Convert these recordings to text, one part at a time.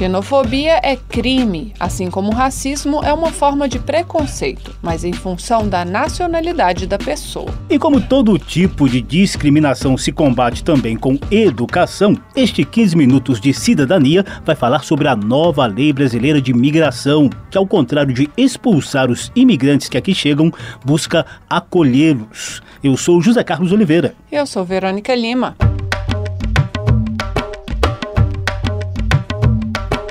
Xenofobia é crime, assim como racismo é uma forma de preconceito, mas em função da nacionalidade da pessoa. E como todo tipo de discriminação se combate também com educação, este 15 minutos de cidadania vai falar sobre a nova lei brasileira de migração, que ao contrário de expulsar os imigrantes que aqui chegam, busca acolhê-los. Eu sou José Carlos Oliveira. Eu sou Verônica Lima.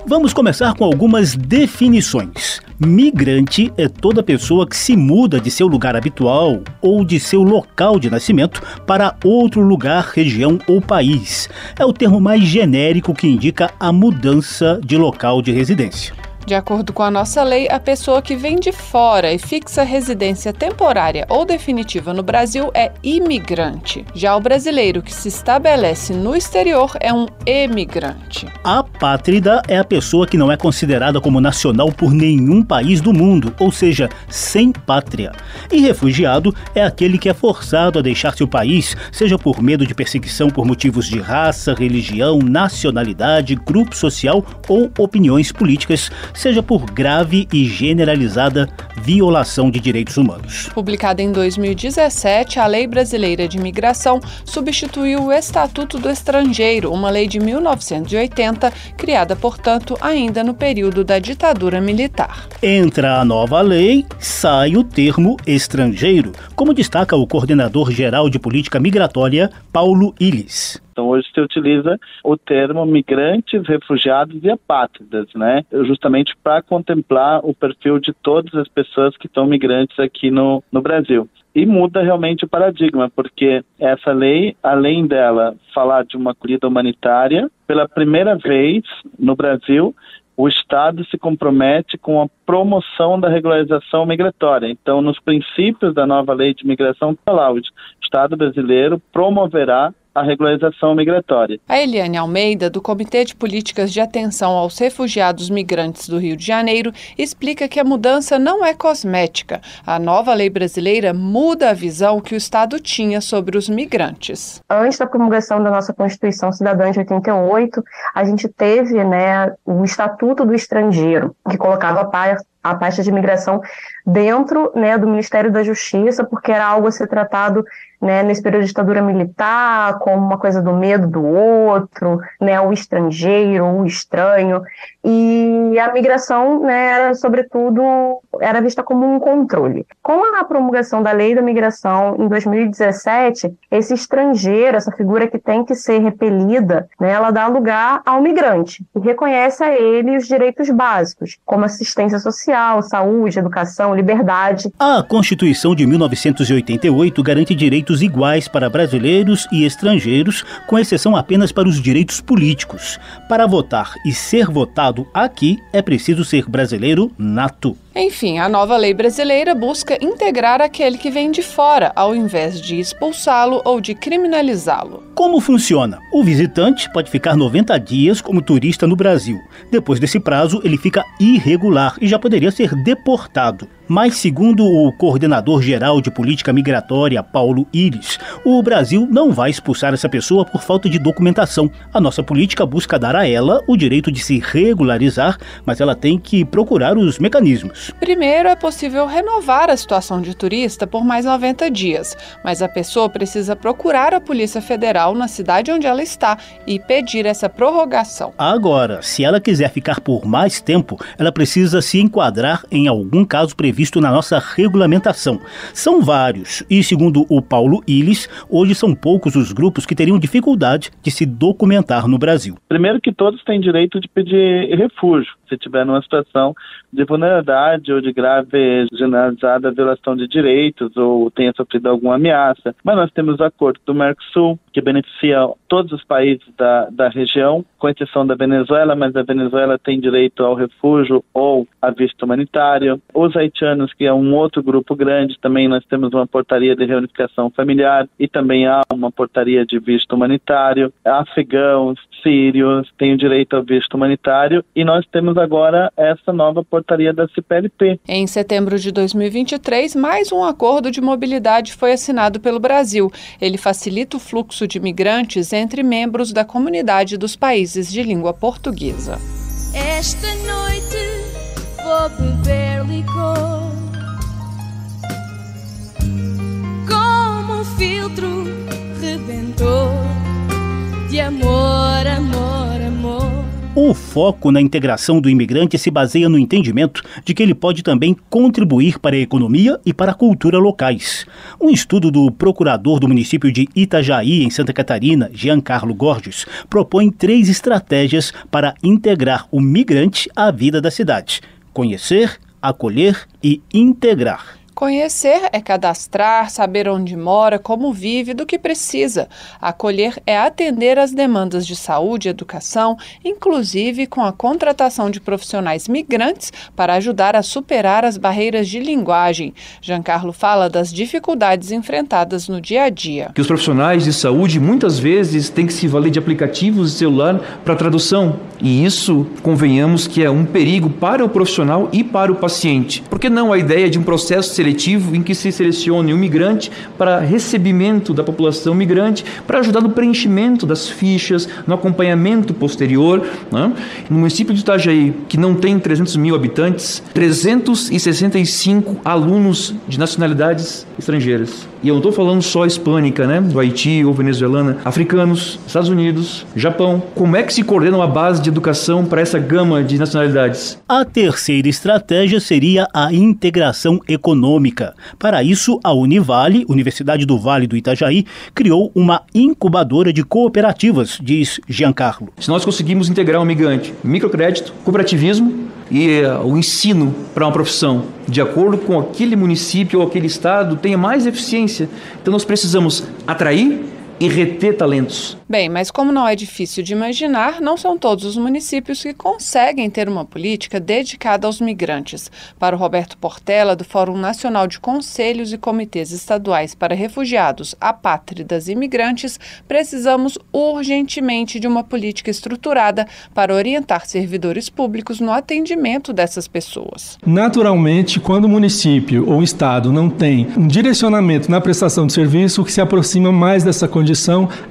Vamos começar com algumas definições. Migrante é toda pessoa que se muda de seu lugar habitual ou de seu local de nascimento para outro lugar, região ou país. É o termo mais genérico que indica a mudança de local de residência. De acordo com a nossa lei, a pessoa que vem de fora e fixa residência temporária ou definitiva no Brasil é imigrante. Já o brasileiro que se estabelece no exterior é um emigrante. Apátrida é a pessoa que não é considerada como nacional por nenhum país do mundo, ou seja, sem pátria. E refugiado é aquele que é forçado a deixar seu país, seja por medo de perseguição por motivos de raça, religião, nacionalidade, grupo social ou opiniões políticas, seja por grave e generalizada violação de direitos humanos. Publicada em 2017, a Lei Brasileira de Imigração substituiu o Estatuto do Estrangeiro, uma lei de 1980, criada, portanto, ainda no período da ditadura militar. Entra a nova lei, sai o termo estrangeiro, como destaca o coordenador geral de política migratória, Paulo Illes. Então hoje se utiliza o termo migrantes, refugiados e apátridas, né? Justamente para contemplar o perfil de todas as pessoas que são migrantes aqui no, no Brasil. E muda realmente o paradigma, porque essa lei, além dela falar de uma acolhida humanitária, pela primeira vez no Brasil, o Estado se compromete com a promoção da regularização migratória. Então, nos princípios da nova lei de migração, lá, o Estado brasileiro promoverá a regularização migratória. A Eliane Almeida, do Comitê de Políticas de Atenção aos Refugiados Migrantes do Rio de Janeiro, explica que a mudança não é cosmética. A nova lei brasileira muda a visão que o Estado tinha sobre os migrantes. Antes da promulgação da nossa Constituição Cidadã de 88, a gente teve né, o Estatuto do Estrangeiro, que colocava a parte a pasta de imigração dentro né, do Ministério da Justiça, porque era algo a ser tratado né, nesse período de ditadura militar, como uma coisa do medo do outro, né, o estrangeiro, o estranho. E a migração né, era, sobretudo, era vista como um controle. Com a promulgação da lei da migração em 2017, esse estrangeiro, essa figura que tem que ser repelida, né, ela dá lugar ao migrante e reconhece a ele os direitos básicos, como assistência social, saúde, educação, liberdade. A Constituição de 1988 garante direitos iguais para brasileiros e estrangeiros, com exceção apenas para os direitos políticos. Para votar e ser votado aqui, é preciso ser brasileiro nato. Enfim, a nova lei brasileira busca integrar aquele que vem de fora, ao invés de expulsá-lo ou de criminalizá-lo. Como funciona? O visitante pode ficar 90 dias como turista no Brasil. Depois desse prazo, ele fica irregular e já poderia ser deportado. Mas, segundo o coordenador geral de política migratória, Paulo Iris, o Brasil não vai expulsar essa pessoa por falta de documentação. A nossa política busca dar a ela o direito de se regularizar, mas ela tem que procurar os mecanismos. Primeiro, é possível renovar a situação de turista por mais 90 dias, mas a pessoa precisa procurar a Polícia Federal na cidade onde ela está e pedir essa prorrogação. Agora, se ela quiser ficar por mais tempo, ela precisa se enquadrar em algum caso previsto na nossa regulamentação. São vários, e segundo o Paulo Illes, hoje são poucos os grupos que teriam dificuldade de se documentar no Brasil. Primeiro que todos têm direito de pedir refúgio, se tiver numa situação de vulnerabilidade ou de grave generalizada violação de direitos ou tenha sofrido alguma ameaça. Mas nós temos o acordo do Mercosul, que beneficia todos os países da, da região, com exceção da Venezuela, mas a Venezuela tem direito ao refúgio ou a visto humanitário. Os haitianos que é um outro grupo grande. Também nós temos uma portaria de reunificação familiar e também há uma portaria de visto humanitário. Afegãos, sírios têm o direito ao visto humanitário e nós temos agora essa nova portaria da CPLP. Em setembro de 2023, mais um acordo de mobilidade foi assinado pelo Brasil. Ele facilita o fluxo de migrantes entre membros da comunidade dos países de língua portuguesa. Esta noite vou beber licor Como um filtro De amor, amor, amor. O foco na integração do imigrante se baseia no entendimento de que ele pode também contribuir para a economia e para a cultura locais. Um estudo do procurador do município de Itajaí, em Santa Catarina, Giancarlo Gorges, propõe três estratégias para integrar o migrante à vida da cidade: conhecer, acolher e integrar. Conhecer é cadastrar, saber onde mora, como vive, do que precisa. Acolher é atender às demandas de saúde e educação, inclusive com a contratação de profissionais migrantes para ajudar a superar as barreiras de linguagem. Giancarlo fala das dificuldades enfrentadas no dia a dia. Que os profissionais de saúde muitas vezes têm que se valer de aplicativos de celular para tradução. E isso, convenhamos, que é um perigo para o profissional e para o paciente. Por que não a ideia de um processo seletivo seletivo em que se selecione um migrante para recebimento da população migrante, para ajudar no preenchimento das fichas, no acompanhamento posterior. Né? No município de Itajaí, que não tem 300 mil habitantes, 365 alunos de nacionalidades estrangeiras. E eu não estou falando só hispânica, né? Do Haiti ou venezuelana, africanos, Estados Unidos, Japão. Como é que se coordena uma base de educação para essa gama de nacionalidades? A terceira estratégia seria a integração econômica. Para isso, a Univale, Universidade do Vale do Itajaí, criou uma incubadora de cooperativas, diz Giancarlo. Se nós conseguimos integrar um migrante, microcrédito, cooperativismo, e uh, o ensino para uma profissão, de acordo com aquele município ou aquele estado, tenha mais eficiência. Então nós precisamos atrair e reter talentos. Bem, mas como não é difícil de imaginar, não são todos os municípios que conseguem ter uma política dedicada aos migrantes. Para o Roberto Portela, do Fórum Nacional de Conselhos e Comitês Estaduais para Refugiados, Apátridas e Imigrantes, precisamos urgentemente de uma política estruturada para orientar servidores públicos no atendimento dessas pessoas. Naturalmente, quando o município ou o estado não tem um direcionamento na prestação de serviço, o que se aproxima mais dessa condição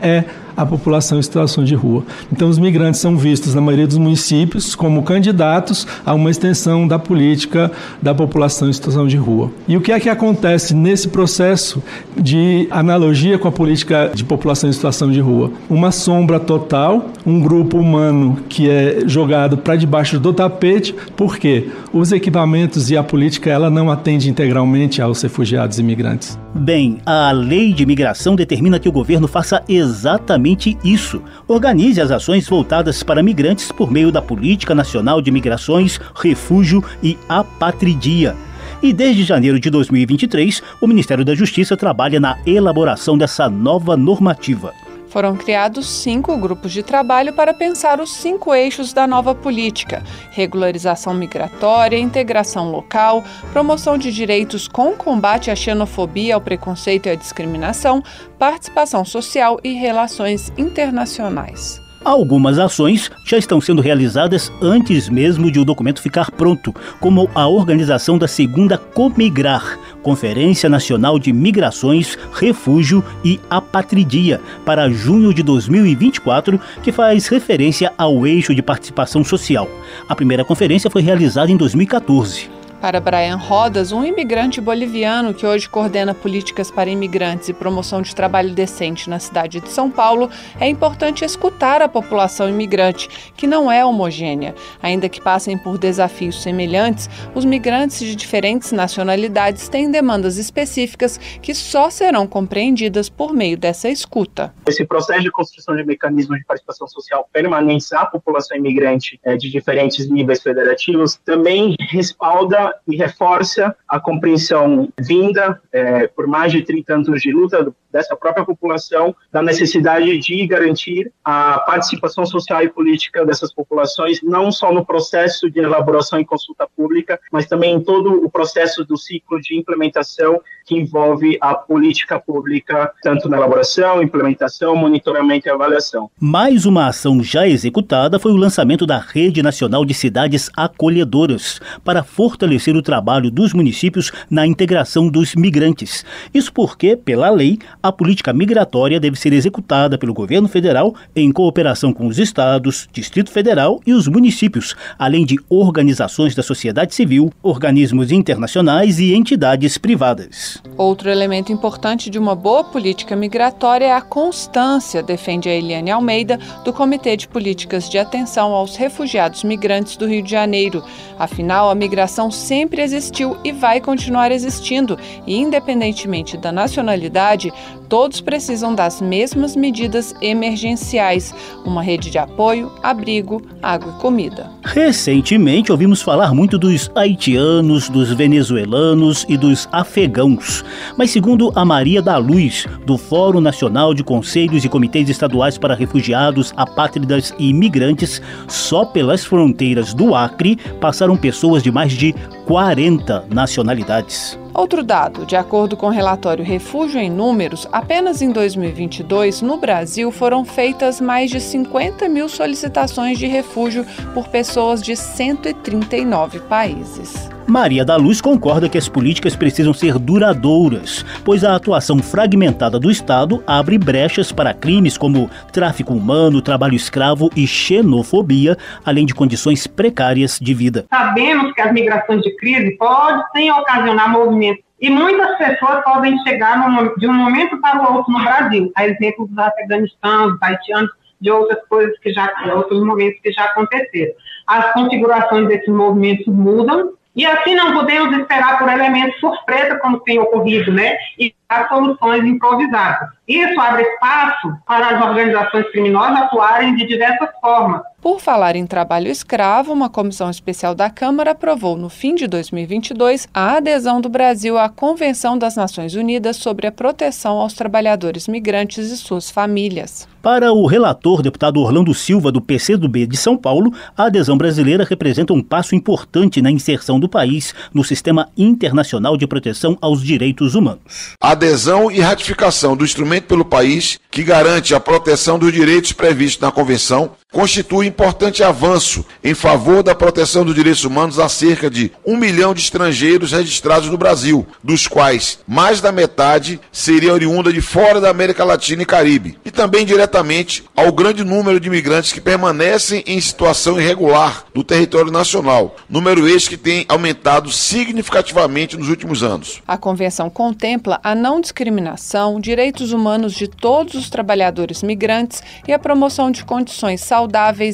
é a população em situação de rua. Então, os migrantes são vistos, na maioria dos municípios, como candidatos a uma extensão da política da população em situação de rua. E o que é que acontece nesse processo de analogia com a política de população em situação de rua? Uma sombra total, um grupo humano que é jogado para debaixo do tapete, porque os equipamentos e a política ela não atende integralmente aos refugiados e imigrantes. Bem, a lei de imigração determina que o governo faça exatamente isso. Organize as ações voltadas para migrantes por meio da Política Nacional de Migrações, Refúgio e Apatridia. E desde janeiro de 2023, o Ministério da Justiça trabalha na elaboração dessa nova normativa. Foram criados cinco grupos de trabalho para pensar os cinco eixos da nova política: regularização migratória, integração local, promoção de direitos com combate à xenofobia, ao preconceito e à discriminação, participação social e relações internacionais. Algumas ações já estão sendo realizadas antes mesmo de o documento ficar pronto, como a organização da segunda Comigrar, Conferência Nacional de Migrações, Refúgio e Apatridia, para junho de 2024, que faz referência ao eixo de participação social. A primeira conferência foi realizada em 2014. Para Brian Rodas, um imigrante boliviano que hoje coordena políticas para imigrantes e promoção de trabalho decente na cidade de São Paulo, é importante escutar a população imigrante, que não é homogênea. Ainda que passem por desafios semelhantes, os migrantes de diferentes nacionalidades têm demandas específicas que só serão compreendidas por meio dessa escuta. Esse processo de construção de mecanismos de participação social permanentes à população imigrante é, de diferentes níveis federativos também respalda e reforça a compreensão vinda é, por mais de 30 anos de luta dessa própria população da necessidade de garantir a participação social e política dessas populações, não só no processo de elaboração e consulta pública, mas também em todo o processo do ciclo de implementação que envolve a política pública, tanto na elaboração, implementação, monitoramento e avaliação. Mais uma ação já executada foi o lançamento da Rede Nacional de Cidades Acolhedoras, para fortalecer o trabalho dos municípios na integração dos migrantes. Isso porque, pela lei, a política migratória deve ser executada pelo governo federal em cooperação com os estados, Distrito Federal e os municípios, além de organizações da sociedade civil, organismos internacionais e entidades privadas. Outro elemento importante de uma boa política migratória é a constância, defende a Eliane Almeida, do Comitê de Políticas de Atenção aos Refugiados Migrantes do Rio de Janeiro. Afinal, a migração sempre existiu e vai continuar existindo, e independentemente da nacionalidade, todos precisam das mesmas medidas emergenciais: uma rede de apoio, abrigo, água e comida. Recentemente ouvimos falar muito dos haitianos, dos venezuelanos e dos afegãos. Mas, segundo a Maria da Luz, do Fórum Nacional de Conselhos e Comitês Estaduais para Refugiados, Apátridas e Imigrantes, só pelas fronteiras do Acre passaram pessoas de mais de 40 nacionalidades. Outro dado, de acordo com o relatório Refúgio em Números, apenas em 2022, no Brasil, foram feitas mais de 50 mil solicitações de refúgio por pessoas de 139 países. Maria da Luz concorda que as políticas precisam ser duradouras, pois a atuação fragmentada do Estado abre brechas para crimes como tráfico humano, trabalho escravo e xenofobia, além de condições precárias de vida. Sabemos que as migrações de crise podem sim ocasionar movimentos e muitas pessoas podem chegar de um momento para o outro no Brasil. A exemplo dos afeganistanos, dos haitianos, de outras coisas que já, outros momentos que já aconteceram. As configurações desses movimentos mudam e assim não podemos esperar por elementos surpresa, como tem ocorrido, né? E as soluções improvisadas. Isso abre espaço para as organizações criminosas atuarem de diversas formas. Por falar em trabalho escravo, uma comissão especial da Câmara aprovou no fim de 2022 a adesão do Brasil à Convenção das Nações Unidas sobre a proteção aos trabalhadores migrantes e suas famílias. Para o relator, deputado Orlando Silva, do PCdoB de São Paulo, a adesão brasileira representa um passo importante na inserção do país no sistema internacional de proteção aos direitos humanos. A adesão e ratificação do instrumento pelo país que garante a proteção dos direitos previstos na Convenção constitui importante avanço em favor da proteção dos direitos humanos a cerca de um milhão de estrangeiros registrados no Brasil, dos quais mais da metade seria oriunda de fora da América Latina e Caribe, e também diretamente ao grande número de imigrantes que permanecem em situação irregular no território nacional, número este que tem aumentado significativamente nos últimos anos. A convenção contempla a não discriminação, direitos humanos de todos os trabalhadores migrantes e a promoção de condições saudáveis,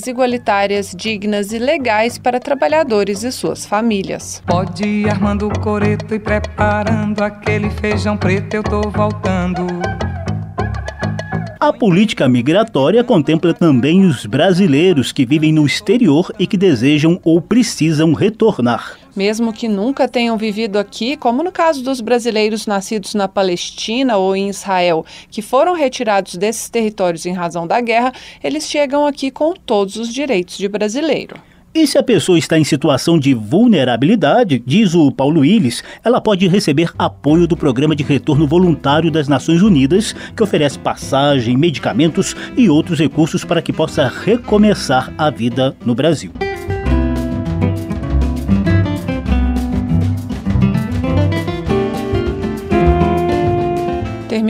igualitárias, dignas e legais para trabalhadores e suas famílias. Pode ir armando o coreto e preparando aquele feijão preto, eu tô voltando. A política migratória contempla também os brasileiros que vivem no exterior e que desejam ou precisam retornar. Mesmo que nunca tenham vivido aqui, como no caso dos brasileiros nascidos na Palestina ou em Israel, que foram retirados desses territórios em razão da guerra, eles chegam aqui com todos os direitos de brasileiro. E se a pessoa está em situação de vulnerabilidade, diz o Paulo Willis, ela pode receber apoio do Programa de Retorno Voluntário das Nações Unidas, que oferece passagem, medicamentos e outros recursos para que possa recomeçar a vida no Brasil.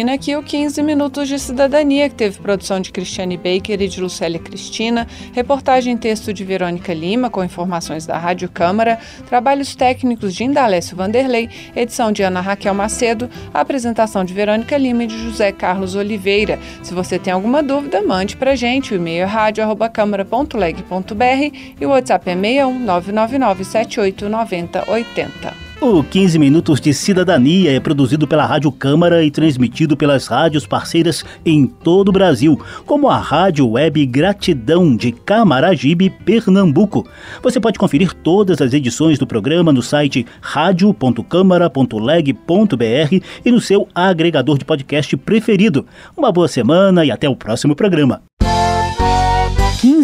Termina aqui o 15 Minutos de Cidadania, que teve produção de Cristiane Baker e de Lucélia Cristina, reportagem em texto de Verônica Lima, com informações da Rádio Câmara, trabalhos técnicos de Indalécio Vanderlei, edição de Ana Raquel Macedo, apresentação de Verônica Lima e de José Carlos Oliveira. Se você tem alguma dúvida, mande para gente. O e-mail é rádio.câmara.leg.br e o WhatsApp é 61 999 78 90 80. O 15 Minutos de Cidadania é produzido pela Rádio Câmara e transmitido pelas rádios parceiras em todo o Brasil, como a Rádio Web Gratidão de Camaragibe, Pernambuco. Você pode conferir todas as edições do programa no site radio.câmara.leg.br e no seu agregador de podcast preferido. Uma boa semana e até o próximo programa.